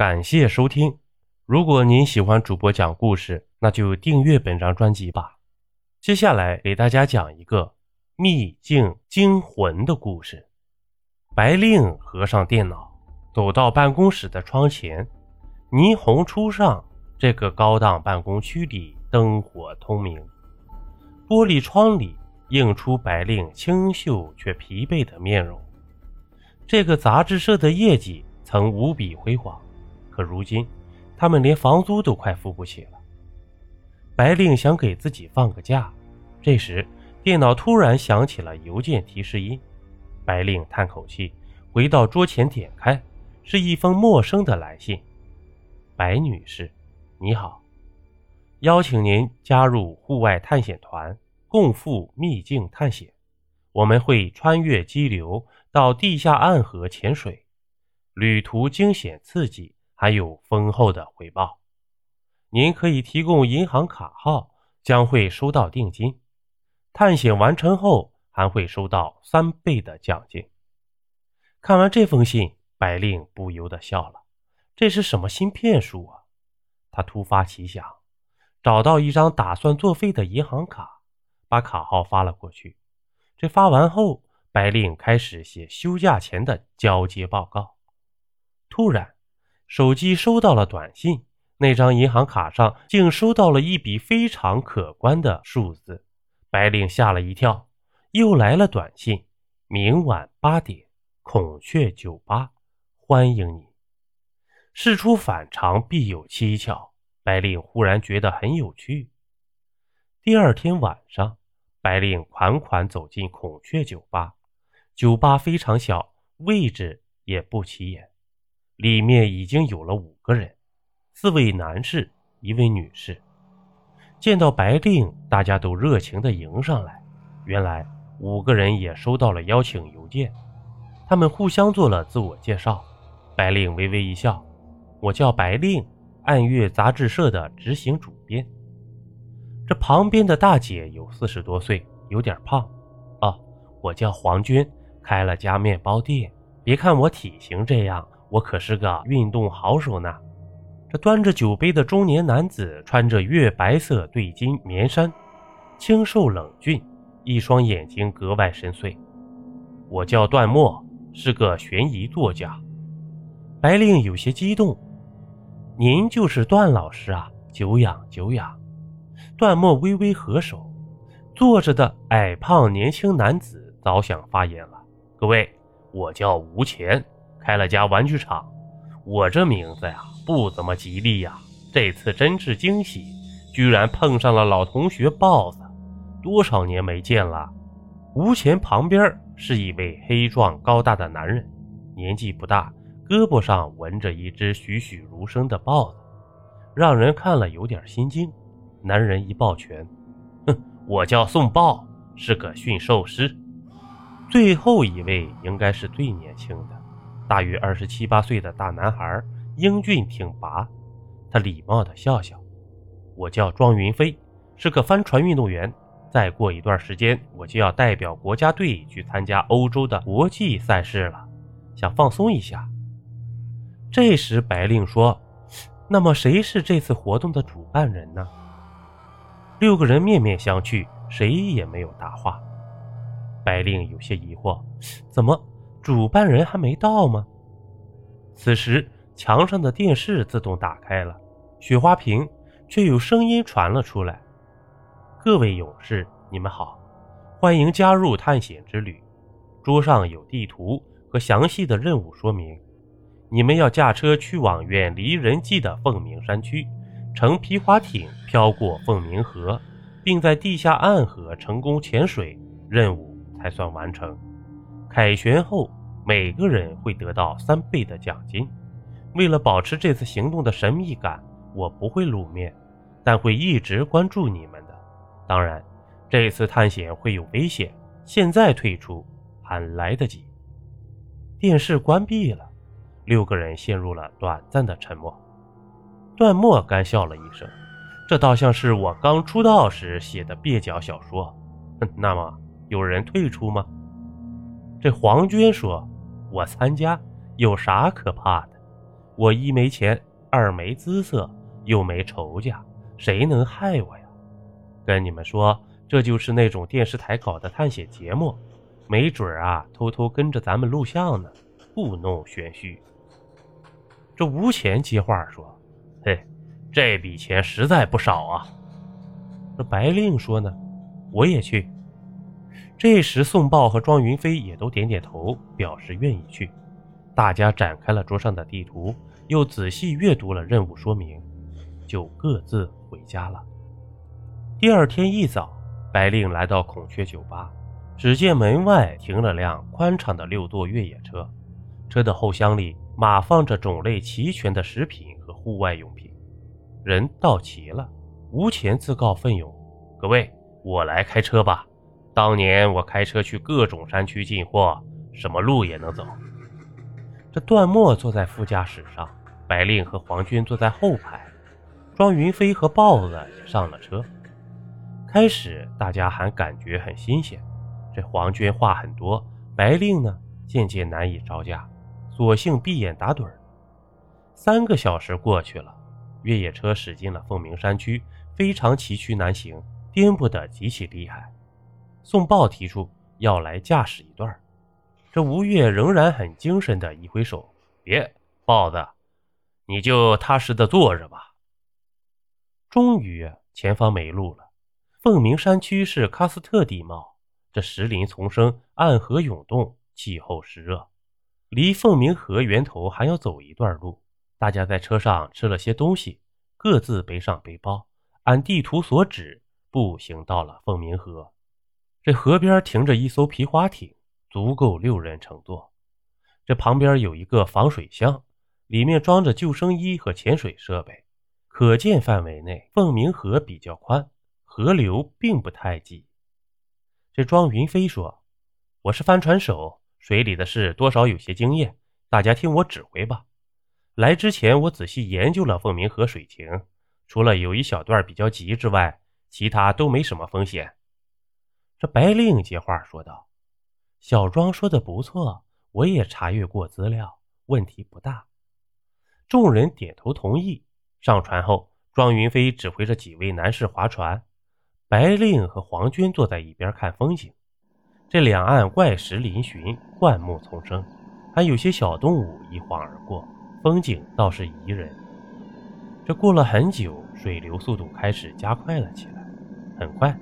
感谢收听。如果您喜欢主播讲故事，那就订阅本张专辑吧。接下来给大家讲一个秘境惊魂的故事。白令合上电脑，走到办公室的窗前，霓虹初上，这个高档办公区里灯火通明，玻璃窗里映出白令清秀却疲惫的面容。这个杂志社的业绩曾无比辉煌。可如今，他们连房租都快付不起了。白令想给自己放个假，这时电脑突然响起了邮件提示音。白令叹口气，回到桌前点开，是一封陌生的来信：“白女士，你好，邀请您加入户外探险团，共赴秘境探险。我们会穿越激流到地下暗河潜水，旅途惊险刺激。”还有丰厚的回报，您可以提供银行卡号，将会收到定金。探险完成后，还会收到三倍的奖金。看完这封信，白令不由得笑了。这是什么新骗术啊？他突发奇想，找到一张打算作废的银行卡，把卡号发了过去。这发完后，白令开始写休假前的交接报告。突然，手机收到了短信，那张银行卡上竟收到了一笔非常可观的数字。白领吓了一跳，又来了短信：明晚八点，孔雀酒吧，欢迎你。事出反常必有蹊跷，白领忽然觉得很有趣。第二天晚上，白领款款走进孔雀酒吧，酒吧非常小，位置也不起眼。里面已经有了五个人，四位男士，一位女士。见到白令，大家都热情地迎上来。原来五个人也收到了邀请邮件，他们互相做了自我介绍。白令微微一笑：“我叫白令，暗月杂志社的执行主编。”这旁边的大姐有四十多岁，有点胖。哦，我叫黄娟，开了家面包店。别看我体型这样。我可是个运动好手呢。这端着酒杯的中年男子穿着月白色对襟棉衫，清瘦冷峻，一双眼睛格外深邃。我叫段墨，是个悬疑作家。白令有些激动：“您就是段老师啊，久仰久仰。”段墨微微合手，坐着的矮胖年轻男子早想发言了：“各位，我叫吴钱。”开了家玩具厂，我这名字呀不怎么吉利呀。这次真是惊喜，居然碰上了老同学豹子多少年没见了。吴钱旁边是一位黑壮高大的男人，年纪不大，胳膊上纹着一只栩栩如生的豹子，让人看了有点心惊。男人一抱拳，哼，我叫宋豹，是个驯兽师。最后一位应该是最年轻的。大约二十七八岁的大男孩，英俊挺拔。他礼貌地笑笑：“我叫庄云飞，是个帆船运动员。再过一段时间，我就要代表国家队去参加欧洲的国际赛事了，想放松一下。”这时，白令说：“那么谁是这次活动的主办人呢？”六个人面面相觑，谁也没有答话。白令有些疑惑：“怎么？”主办人还没到吗？此时，墙上的电视自动打开了，雪花屏却有声音传了出来：“各位勇士，你们好，欢迎加入探险之旅。桌上有地图和详细的任务说明。你们要驾车去往远离人迹的凤鸣山区，乘皮划艇飘过凤鸣河，并在地下暗河成功潜水，任务才算完成。”凯旋后，每个人会得到三倍的奖金。为了保持这次行动的神秘感，我不会露面，但会一直关注你们的。当然，这次探险会有危险，现在退出还来得及。电视关闭了，六个人陷入了短暂的沉默。段墨干笑了一声：“这倒像是我刚出道时写的蹩脚小说。”那么，有人退出吗？这黄娟说：“我参加有啥可怕的？我一没钱，二没姿色，又没仇家，谁能害我呀？跟你们说，这就是那种电视台搞的探险节目，没准啊，偷偷跟着咱们录像呢，故弄玄虚。这吴钱接话说：“嘿，这笔钱实在不少啊。”这白令说呢：“我也去。”这时，宋豹和庄云飞也都点点头，表示愿意去。大家展开了桌上的地图，又仔细阅读了任务说明，就各自回家了。第二天一早，白令来到孔雀酒吧，只见门外停了辆宽敞的六座越野车，车的后厢里码放着种类齐全的食品和户外用品。人到齐了，吴钱自告奋勇：“各位，我来开车吧。”当年我开车去各种山区进货，什么路也能走。这段墨坐在副驾驶上，白令和黄军坐在后排，庄云飞和豹子也上了车。开始大家还感觉很新鲜，这黄军话很多，白令呢渐渐难以招架，索性闭眼打盹儿。三个小时过去了，越野车驶进了凤鸣山区，非常崎岖难行，颠簸得极其厉害。宋豹提出要来驾驶一段，这吴越仍然很精神的一挥手：“别，豹子，你就踏实的坐着吧。”终于，前方没路了。凤鸣山区是喀斯特地貌，这石林丛生，暗河涌动，气候湿热。离凤鸣河源头还要走一段路。大家在车上吃了些东西，各自背上背包，按地图所指步行到了凤鸣河。这河边停着一艘皮划艇，足够六人乘坐。这旁边有一个防水箱，里面装着救生衣和潜水设备。可见范围内，凤鸣河比较宽，河流并不太急。这庄云飞说：“我是帆船手，水里的事多少有些经验，大家听我指挥吧。来之前，我仔细研究了凤鸣河水情，除了有一小段比较急之外，其他都没什么风险。”这白令接话说道：“小庄说的不错，我也查阅过资料，问题不大。”众人点头同意。上船后，庄云飞指挥着几位男士划船，白令和黄军坐在一边看风景。这两岸怪石嶙峋，灌木丛生，还有些小动物一晃而过，风景倒是宜人。这过了很久，水流速度开始加快了起来。很快，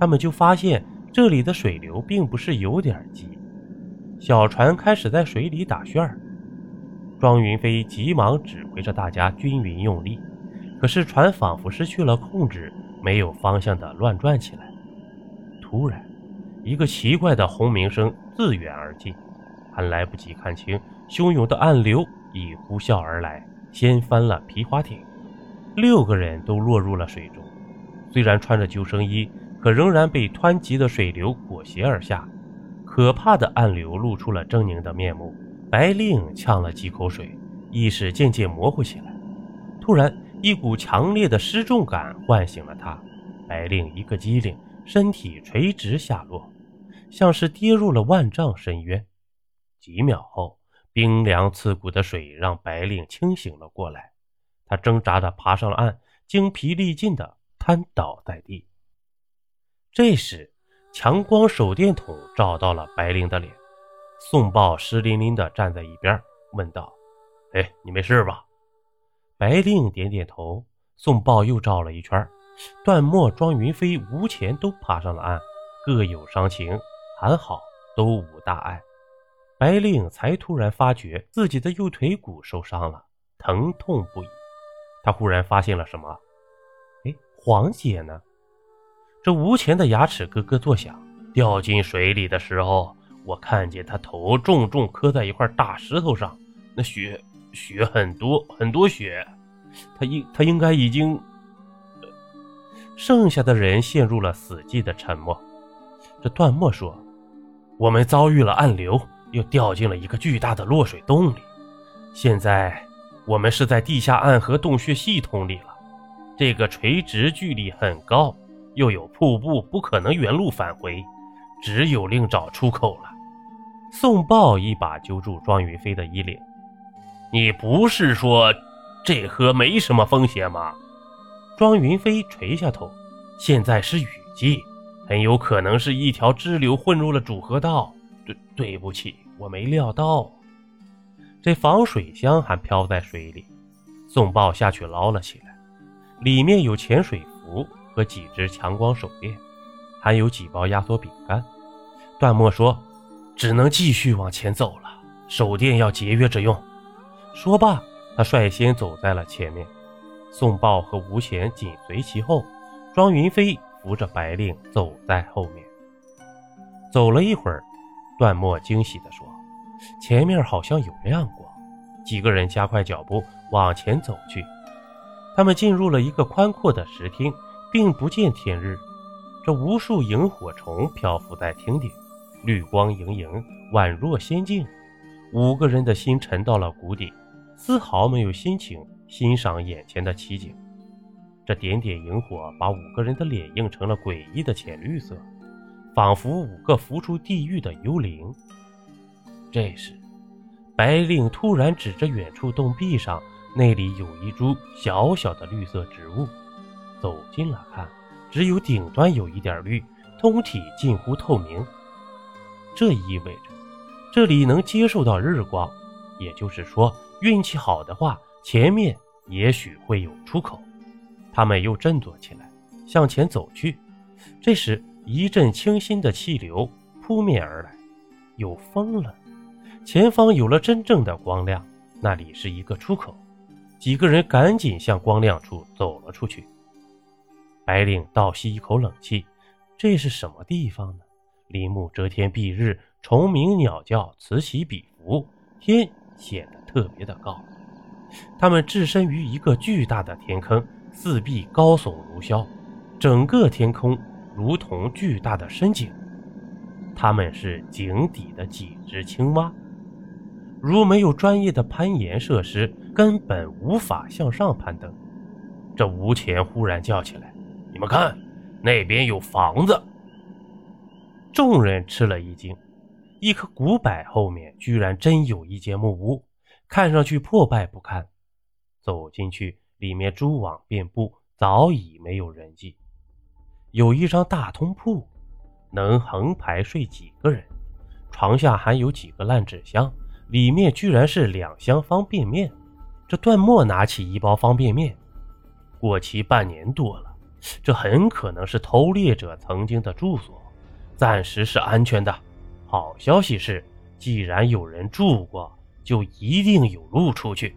他们就发现。这里的水流并不是有点急，小船开始在水里打旋儿。庄云飞急忙指挥着大家均匀用力，可是船仿佛失去了控制，没有方向的乱转起来。突然，一个奇怪的轰鸣声自远而近，还来不及看清，汹涌的暗流已呼啸而来，掀翻了皮划艇，六个人都落入了水中。虽然穿着救生衣。可仍然被湍急的水流裹挟而下，可怕的暗流露出了狰狞的面目。白令呛了几口水，意识渐渐模糊起来。突然，一股强烈的失重感唤醒了他，白令一个机灵，身体垂直下落，像是跌入了万丈深渊。几秒后，冰凉刺骨的水让白令清醒了过来，他挣扎着爬上了岸，精疲力尽地瘫倒在地。这时，强光手电筒照到了白灵的脸。宋豹湿淋淋的站在一边，问道：“哎，你没事吧？”白令点点头。宋豹又照了一圈，段墨、庄云飞、吴钱都爬上了岸，各有伤情，还好都无大碍。白令才突然发觉自己的右腿骨受伤了，疼痛不已。他忽然发现了什么？哎，黄姐呢？这无钱的牙齿咯咯作响。掉进水里的时候，我看见他头重重磕在一块大石头上，那血血很多很多血。他应他应该已经……剩下的人陷入了死寂的沉默。这段墨说：“我们遭遇了暗流，又掉进了一个巨大的落水洞里。现在我们是在地下暗河洞穴系统里了。这个垂直距离很高。”又有瀑布，不可能原路返回，只有另找出口了。宋豹一把揪住庄云飞的衣领：“你不是说这河没什么风险吗？庄云飞垂下头，现在是雨季，很有可能是一条支流混入了主河道。对，对不起，我没料到。这防水箱还漂在水里，宋豹下去捞了起来，里面有潜水服和几只强光手电，还有几包压缩饼干。段墨说：“只能继续往前走了，手电要节约着用。”说罢，他率先走在了前面，宋豹和吴贤紧随其后，庄云飞扶着白令走在后面。走了一会儿，段墨惊喜地说：“前面好像有亮光。”几个人加快脚步往前走去。他们进入了一个宽阔的石厅，并不见天日。这无数萤火虫漂浮在厅顶，绿光盈盈，宛若仙境。五个人的心沉到了谷底。丝毫没有心情欣赏眼前的奇景，这点点萤火把五个人的脸映成了诡异的浅绿色，仿佛五个浮出地狱的幽灵。这时，白令突然指着远处洞壁上，那里有一株小小的绿色植物。走近了看，只有顶端有一点绿，通体近乎透明。这意味着这里能接受到日光，也就是说。运气好的话，前面也许会有出口。他们又振作起来，向前走去。这时，一阵清新的气流扑面而来，有风了。前方有了真正的光亮，那里是一个出口。几个人赶紧向光亮处走了出去。白领倒吸一口冷气，这是什么地方呢？林木遮天蔽日，虫鸣鸟叫，此起彼伏，天显得。特别的高，他们置身于一个巨大的天坑，四壁高耸如霄，整个天空如同巨大的深井。他们是井底的几只青蛙，如没有专业的攀岩设施，根本无法向上攀登。这吴钱忽然叫起来：“们看，那边有房子！”众人吃了一惊，一棵古柏后面居然真有一间木屋。看上去破败不堪，走进去，里面蛛网遍布，早已没有人迹。有一张大通铺，能横排睡几个人。床下还有几个烂纸箱，里面居然是两箱方便面。这段末拿起一包方便面，过期半年多了，这很可能是偷猎者曾经的住所，暂时是安全的。好消息是，既然有人住过。就一定有路出去。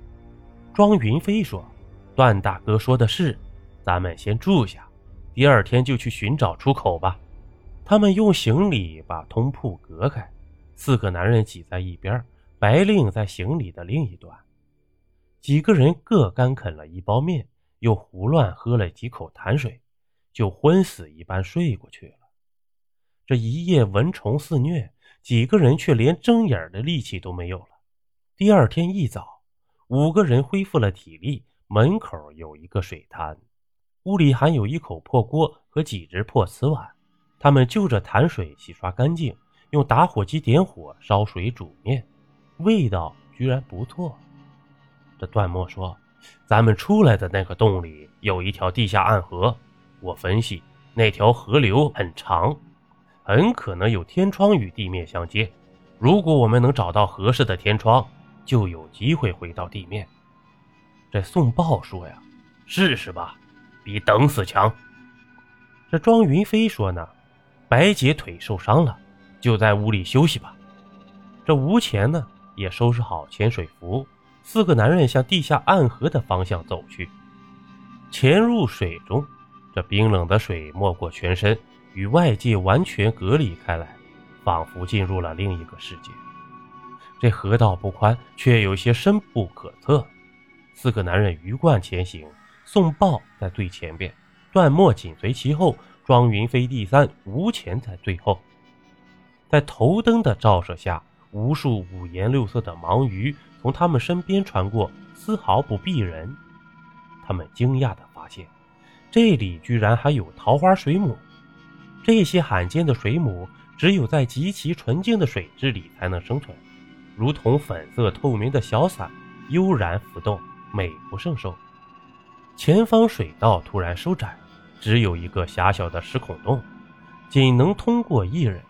庄云飞说：“段大哥说的是，咱们先住下，第二天就去寻找出口吧。”他们用行李把通铺隔开，四个男人挤在一边，白令在行李的另一端。几个人各干啃了一包面，又胡乱喝了几口潭水，就昏死一般睡过去了。这一夜蚊虫肆虐，几个人却连睁眼的力气都没有了。第二天一早，五个人恢复了体力。门口有一个水潭，屋里还有一口破锅和几只破瓷碗。他们就着潭水洗刷干净，用打火机点火烧水煮面，味道居然不错。这段末说：“咱们出来的那个洞里有一条地下暗河，我分析那条河流很长，很可能有天窗与地面相接。如果我们能找到合适的天窗，”就有机会回到地面。这宋豹说呀：“试试吧，比等死强。”这庄云飞说呢：“白姐腿受伤了，就在屋里休息吧。”这吴钱呢也收拾好潜水服，四个男人向地下暗河的方向走去。潜入水中，这冰冷的水没过全身，与外界完全隔离开来，仿佛进入了另一个世界。这河道不宽，却有些深不可测。四个男人鱼贯前行，宋豹在最前边，段墨紧随其后，庄云飞第三，吴钱在最后。在头灯的照射下，无数五颜六色的盲鱼从他们身边穿过，丝毫不避人。他们惊讶地发现，这里居然还有桃花水母。这些罕见的水母，只有在极其纯净的水质里才能生存。如同粉色透明的小伞，悠然浮动，美不胜收。前方水道突然收窄，只有一个狭小的石孔洞，仅能通过一人。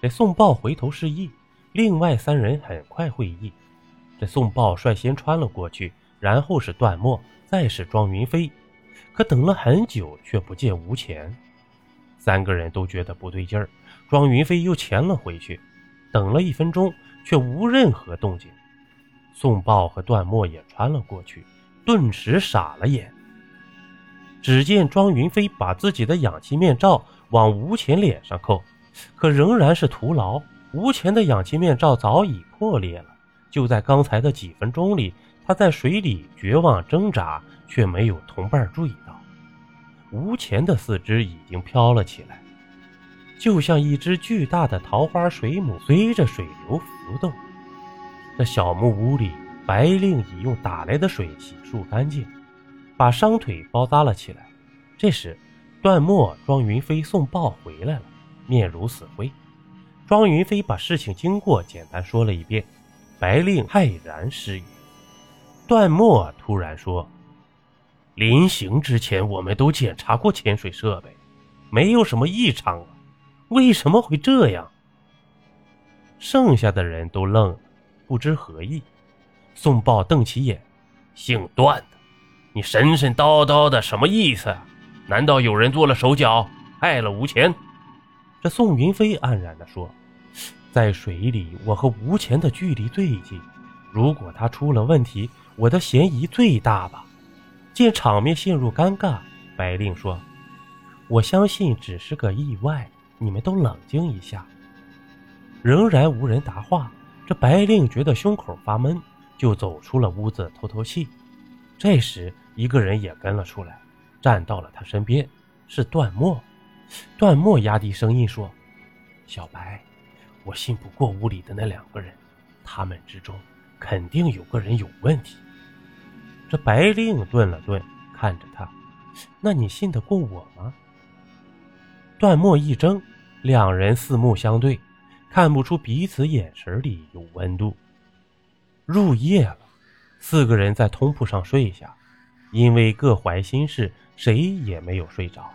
这宋豹回头示意，另外三人很快会意。这宋豹率先穿了过去，然后是段墨，再是庄云飞。可等了很久，却不见吴钱。三个人都觉得不对劲儿。庄云飞又潜了回去，等了一分钟，却无任何动静。宋豹和段墨也穿了过去，顿时傻了眼。只见庄云飞把自己的氧气面罩往吴钱脸上扣，可仍然是徒劳。吴钱的氧气面罩早已破裂了。就在刚才的几分钟里，他在水里绝望挣扎，却没有同伴注意到，吴钱的四肢已经飘了起来，就像一只巨大的桃花水母随着水流浮动。这小木屋里，白令已用打来的水洗漱干净。把伤腿包扎了起来。这时，段墨、庄云飞、送报回来了，面如死灰。庄云飞把事情经过简单说了一遍，白令骇然失语。段墨突然说：“临行之前，我们都检查过潜水设备，没有什么异常啊，为什么会这样？”剩下的人都愣了，不知何意。宋豹瞪起眼：“姓段的。”你神神叨叨的什么意思？难道有人做了手脚，害了吴钱？这宋云飞黯然地说：“在水里，我和吴钱的距离最近，如果他出了问题，我的嫌疑最大吧。”见场面陷入尴尬，白令说：“我相信只是个意外，你们都冷静一下。”仍然无人答话。这白令觉得胸口发闷，就走出了屋子透透气。这时，一个人也跟了出来，站到了他身边，是段墨。段墨压低声音说：“小白，我信不过屋里的那两个人，他们之中肯定有个人有问题。”这白令顿了顿，看着他：“那你信得过我吗？”段墨一怔，两人四目相对，看不出彼此眼神里有温度。入夜了。四个人在通铺上睡下，因为各怀心事，谁也没有睡着。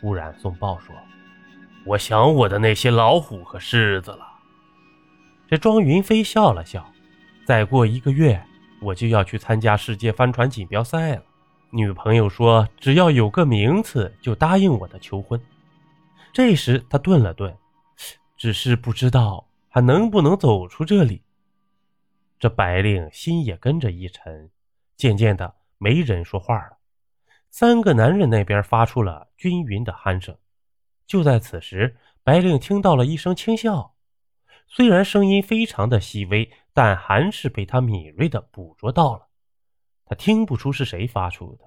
忽然，宋豹说：“我想我的那些老虎和狮子了。”这庄云飞笑了笑：“再过一个月，我就要去参加世界帆船锦标赛了。女朋友说，只要有个名次，就答应我的求婚。”这时，他顿了顿，只是不知道还能不能走出这里。这白令心也跟着一沉，渐渐的没人说话了。三个男人那边发出了均匀的鼾声。就在此时，白令听到了一声轻笑，虽然声音非常的细微，但还是被他敏锐的捕捉到了。他听不出是谁发出的，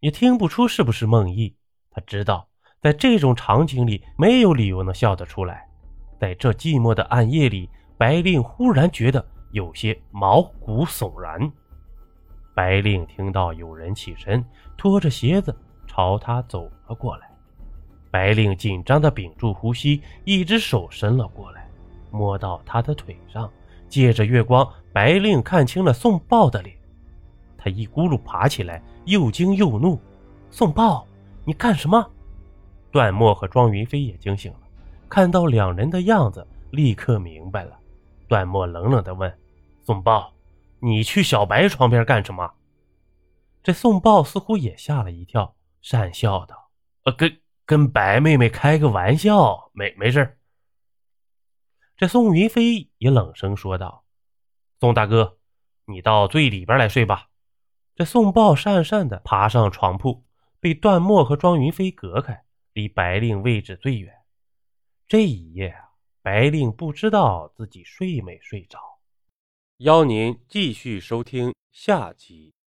也听不出是不是梦呓。他知道，在这种场景里，没有理由能笑得出来。在这寂寞的暗夜里，白令忽然觉得。有些毛骨悚然。白令听到有人起身，拖着鞋子朝他走了过来。白令紧张地屏住呼吸，一只手伸了过来，摸到他的腿上。借着月光，白令看清了宋豹的脸。他一咕噜爬起来，又惊又怒：“宋豹，你干什么？”段墨和庄云飞也惊醒了，看到两人的样子，立刻明白了。段墨冷冷地问：“宋豹，你去小白床边干什么？”这宋豹似乎也吓了一跳，讪笑道：“呃，跟跟白妹妹开个玩笑，没没事。”这宋云飞也冷声说道：“宋大哥，你到最里边来睡吧。”这宋豹讪讪的爬上床铺，被段墨和庄云飞隔开，离白令位置最远。这一夜啊。白令不知道自己睡没睡着，邀您继续收听下集。